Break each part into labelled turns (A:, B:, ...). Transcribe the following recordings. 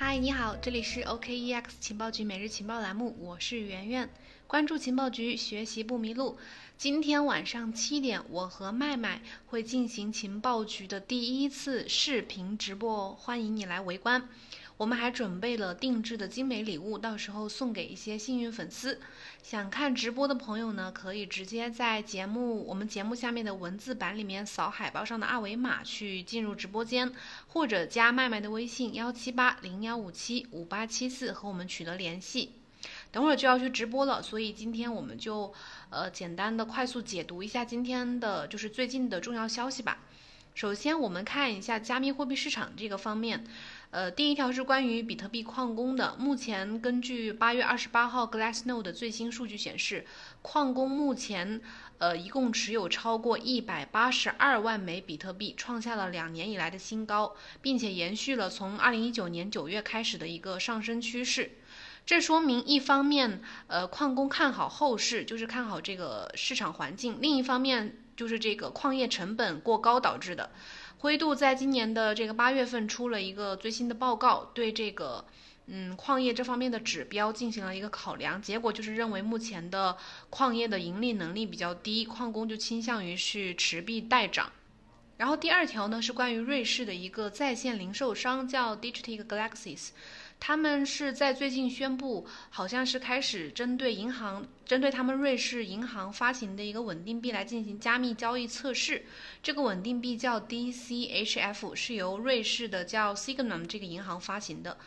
A: 嗨，你好，这里是 OKEX 情报局每日情报栏目，我是圆圆。关注情报局，学习不迷路。今天晚上七点，我和麦麦会进行情报局的第一次视频直播，欢迎你来围观。我们还准备了定制的精美礼物，到时候送给一些幸运粉丝。想看直播的朋友呢，可以直接在节目我们节目下面的文字版里面扫海报上的二维码去进入直播间，或者加麦麦的微信幺七八零幺五七五八七四和我们取得联系。等会儿就要去直播了，所以今天我们就呃简单的快速解读一下今天的就是最近的重要消息吧。首先我们看一下加密货币市场这个方面。呃，第一条是关于比特币矿工的。目前根据八月二十八号 Glassnode 的最新数据显示，矿工目前呃一共持有超过一百八十二万枚比特币，创下了两年以来的新高，并且延续了从二零一九年九月开始的一个上升趋势。这说明一方面，呃，矿工看好后市，就是看好这个市场环境；另一方面，就是这个矿业成本过高导致的。灰度在今年的这个八月份出了一个最新的报告，对这个嗯矿业这方面的指标进行了一个考量，结果就是认为目前的矿业的盈利能力比较低，矿工就倾向于是持币待涨。然后第二条呢是关于瑞士的一个在线零售商叫 Digital Galaxies。他们是在最近宣布，好像是开始针对银行，针对他们瑞士银行发行的一个稳定币来进行加密交易测试。这个稳定币叫 DCHF，是由瑞士的叫 Signum 这个银行发行的。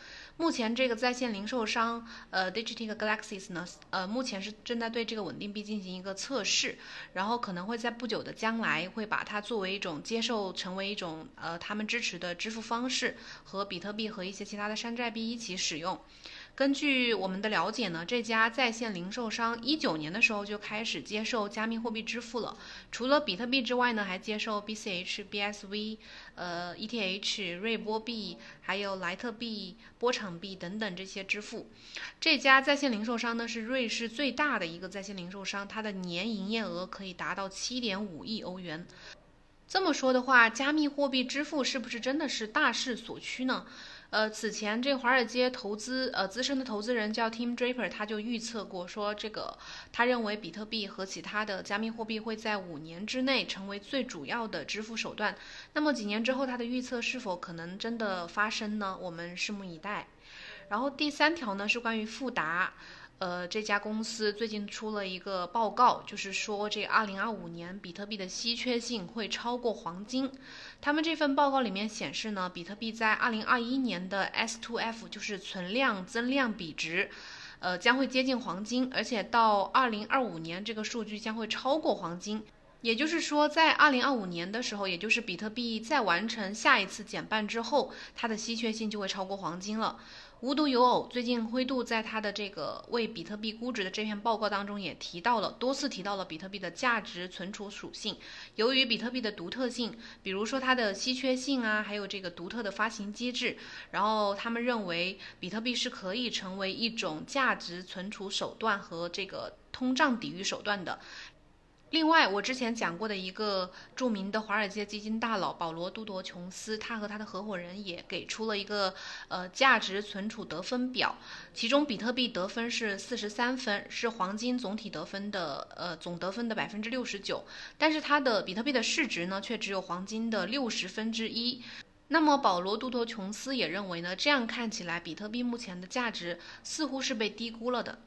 A: 目前这个在线零售商，呃，Digital Galaxies 呢，呃，目前是正在对这个稳定币进行一个测试，然后可能会在不久的将来会把它作为一种接受，成为一种呃他们支持的支付方式，和比特币和一些其他的山寨币一起使用。根据我们的了解呢，这家在线零售商一九年的时候就开始接受加密货币支付了。除了比特币之外呢，还接受 BCH、BSV、呃 ETH、瑞波币，还有莱特币、波场币等等这些支付。这家在线零售商呢是瑞士最大的一个在线零售商，它的年营业额可以达到七点五亿欧元。这么说的话，加密货币支付是不是真的是大势所趋呢？呃，此前这华尔街投资呃资深的投资人叫 Tim Draper，他就预测过说，这个他认为比特币和其他的加密货币会在五年之内成为最主要的支付手段。那么几年之后，他的预测是否可能真的发生呢？我们拭目以待。然后第三条呢是关于富达。呃，这家公司最近出了一个报告，就是说这二零二五年比特币的稀缺性会超过黄金。他们这份报告里面显示呢，比特币在二零二一年的 S to F 就是存量增量比值，呃，将会接近黄金，而且到二零二五年这个数据将会超过黄金。也就是说，在二零二五年的时候，也就是比特币再完成下一次减半之后，它的稀缺性就会超过黄金了。无独有偶，最近灰度在他的这个为比特币估值的这篇报告当中也提到了，多次提到了比特币的价值存储属性。由于比特币的独特性，比如说它的稀缺性啊，还有这个独特的发行机制，然后他们认为比特币是可以成为一种价值存储手段和这个通胀抵御手段的。另外，我之前讲过的一个著名的华尔街基金大佬保罗·杜多琼斯，他和他的合伙人也给出了一个呃价值存储得分表，其中比特币得分是四十三分，是黄金总体得分的呃总得分的百分之六十九，但是它的比特币的市值呢却只有黄金的六十分之一。那么保罗·杜多琼斯也认为呢，这样看起来比特币目前的价值似乎是被低估了的。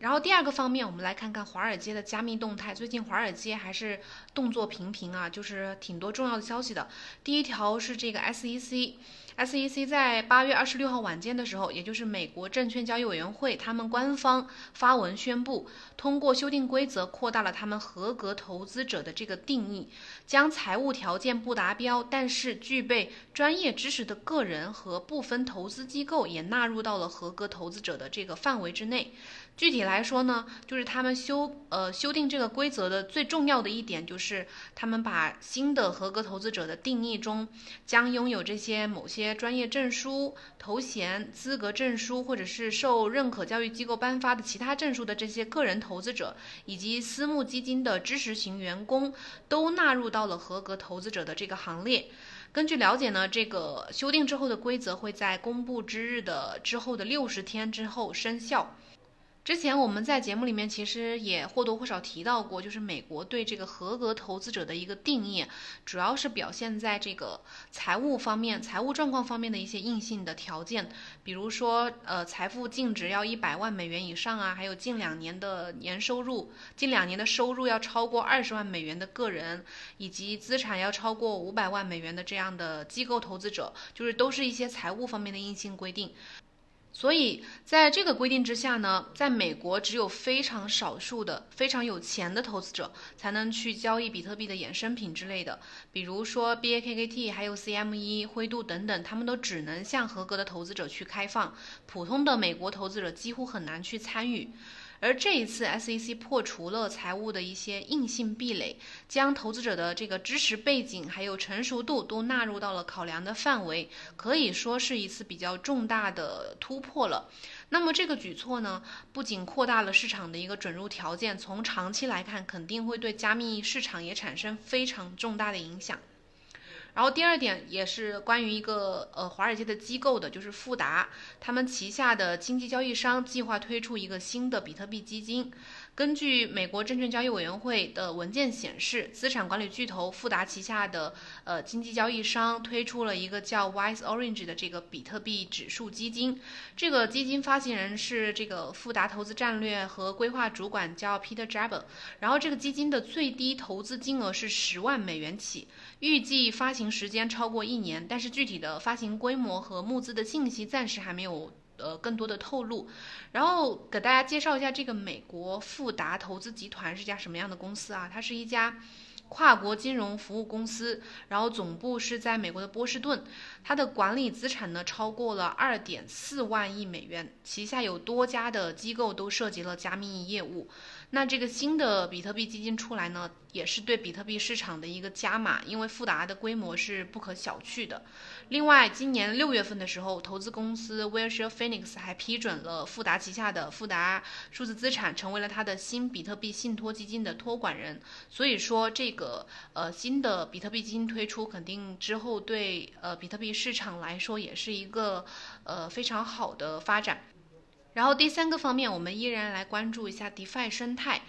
A: 然后第二个方面，我们来看看华尔街的加密动态。最近华尔街还是动作频频啊，就是挺多重要的消息的。第一条是这个 SEC，SEC 在八月二十六号晚间的时候，也就是美国证券交易委员会，他们官方发文宣布，通过修订规则，扩大了他们合格投资者的这个定义，将财务条件不达标但是具备专业知识的个人和部分投资机构也纳入到了合格投资者的这个范围之内。具体来说呢，就是他们修呃修订这个规则的最重要的一点，就是他们把新的合格投资者的定义中，将拥有这些某些专业证书、头衔、资格证书，或者是受认可教育机构颁发的其他证书的这些个人投资者，以及私募基金的知识型员工，都纳入到了合格投资者的这个行列。根据了解呢，这个修订之后的规则会在公布之日的之后的六十天之后生效。之前我们在节目里面其实也或多或少提到过，就是美国对这个合格投资者的一个定义，主要是表现在这个财务方面、财务状况方面的一些硬性的条件，比如说呃财富净值要一百万美元以上啊，还有近两年的年收入、近两年的收入要超过二十万美元的个人，以及资产要超过五百万美元的这样的机构投资者，就是都是一些财务方面的硬性规定。所以，在这个规定之下呢，在美国只有非常少数的非常有钱的投资者才能去交易比特币的衍生品之类的，比如说 BAKKT 还有 CME 灰度等等，他们都只能向合格的投资者去开放，普通的美国投资者几乎很难去参与。而这一次，SEC 破除了财务的一些硬性壁垒，将投资者的这个知识背景还有成熟度都纳入到了考量的范围，可以说是一次比较重大的突破了。那么这个举措呢，不仅扩大了市场的一个准入条件，从长期来看，肯定会对加密市场也产生非常重大的影响。然后第二点也是关于一个呃华尔街的机构的，就是富达，他们旗下的经济交易商计划推出一个新的比特币基金。根据美国证券交易委员会的文件显示，资产管理巨头富达旗下的呃经济交易商推出了一个叫 Wise Orange 的这个比特币指数基金。这个基金发行人是这个富达投资战略和规划主管叫 Peter Jabber。然后这个基金的最低投资金额是十万美元起，预计发行时间超过一年，但是具体的发行规模和募资的信息暂时还没有。呃，更多的透露，然后给大家介绍一下这个美国富达投资集团是家什么样的公司啊？它是一家跨国金融服务公司，然后总部是在美国的波士顿，它的管理资产呢超过了二点四万亿美元，旗下有多家的机构都涉及了加密业务。那这个新的比特币基金出来呢，也是对比特币市场的一个加码，因为富达的规模是不可小觑的。另外，今年六月份的时候，投资公司 Wilshire Phoenix 还批准了富达旗下的富达数字资产成为了它的新比特币信托基金的托管人。所以说，这个呃新的比特币基金推出，肯定之后对呃比特币市场来说也是一个呃非常好的发展。然后第三个方面，我们依然来关注一下 DeFi 生态。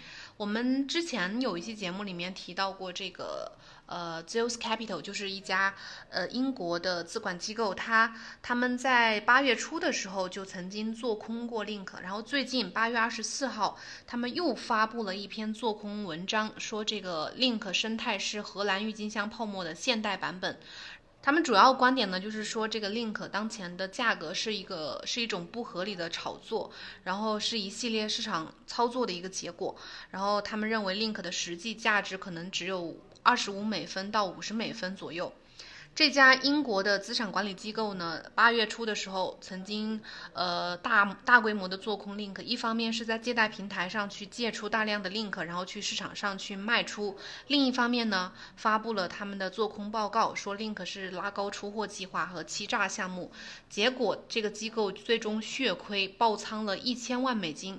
A: 我们之前有一期节目里面提到过这个，呃，Zeus Capital 就是一家呃英国的资管机构，它他们在八月初的时候就曾经做空过 Link，然后最近八月二十四号，他们又发布了一篇做空文章，说这个 Link 生态是荷兰郁金香泡沫的现代版本。他们主要观点呢，就是说这个 Link 当前的价格是一个是一种不合理的炒作，然后是一系列市场操作的一个结果。然后他们认为 Link 的实际价值可能只有二十五美分到五十美分左右。这家英国的资产管理机构呢，八月初的时候曾经呃大大规模的做空 Link，一方面是在借贷平台上去借出大量的 Link，然后去市场上去卖出；另一方面呢，发布了他们的做空报告，说 Link 是拉高出货计划和欺诈项目。结果这个机构最终血亏爆仓了一千万美金。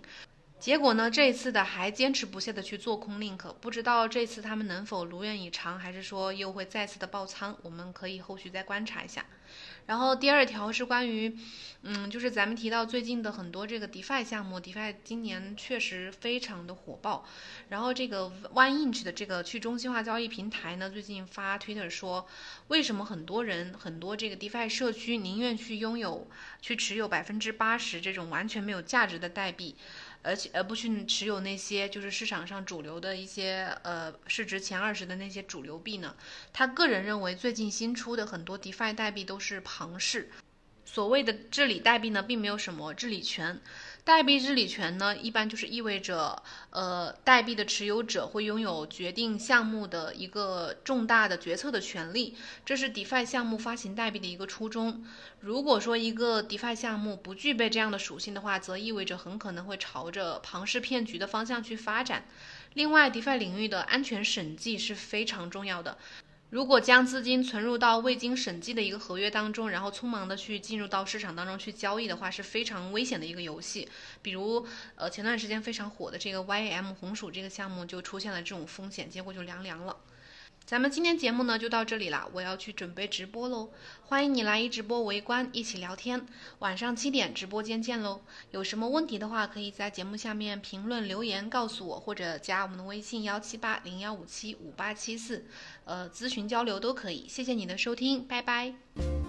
A: 结果呢？这次的还坚持不懈的去做空 Link，不知道这次他们能否如愿以偿，还是说又会再次的爆仓？我们可以后续再观察一下。然后第二条是关于，嗯，就是咱们提到最近的很多这个 DeFi 项目，DeFi 今年确实非常的火爆。然后这个 OneInch 的这个去中心化交易平台呢，最近发 Twitter 说，为什么很多人很多这个 DeFi 社区宁愿去拥有去持有百分之八十这种完全没有价值的代币？而且而不去持有那些就是市场上主流的一些呃市值前二十的那些主流币呢？他个人认为，最近新出的很多 DeFi 代币都是庞氏，所谓的治理代币呢，并没有什么治理权。代币治理权呢，一般就是意味着，呃，代币的持有者会拥有决定项目的一个重大的决策的权利，这是 DeFi 项目发行代币的一个初衷。如果说一个 DeFi 项目不具备这样的属性的话，则意味着很可能会朝着庞氏骗局的方向去发展。另外，DeFi 领域的安全审计是非常重要的。如果将资金存入到未经审计的一个合约当中，然后匆忙的去进入到市场当中去交易的话，是非常危险的一个游戏。比如，呃，前段时间非常火的这个 YAM 红薯这个项目就出现了这种风险，结果就凉凉了。咱们今天节目呢就到这里了，我要去准备直播喽。欢迎你来一直播围观，一起聊天。晚上七点直播间见喽。有什么问题的话，可以在节目下面评论留言告诉我，或者加我们的微信幺七八零幺五七五八七四，呃，咨询交流都可以。谢谢你的收听，拜拜。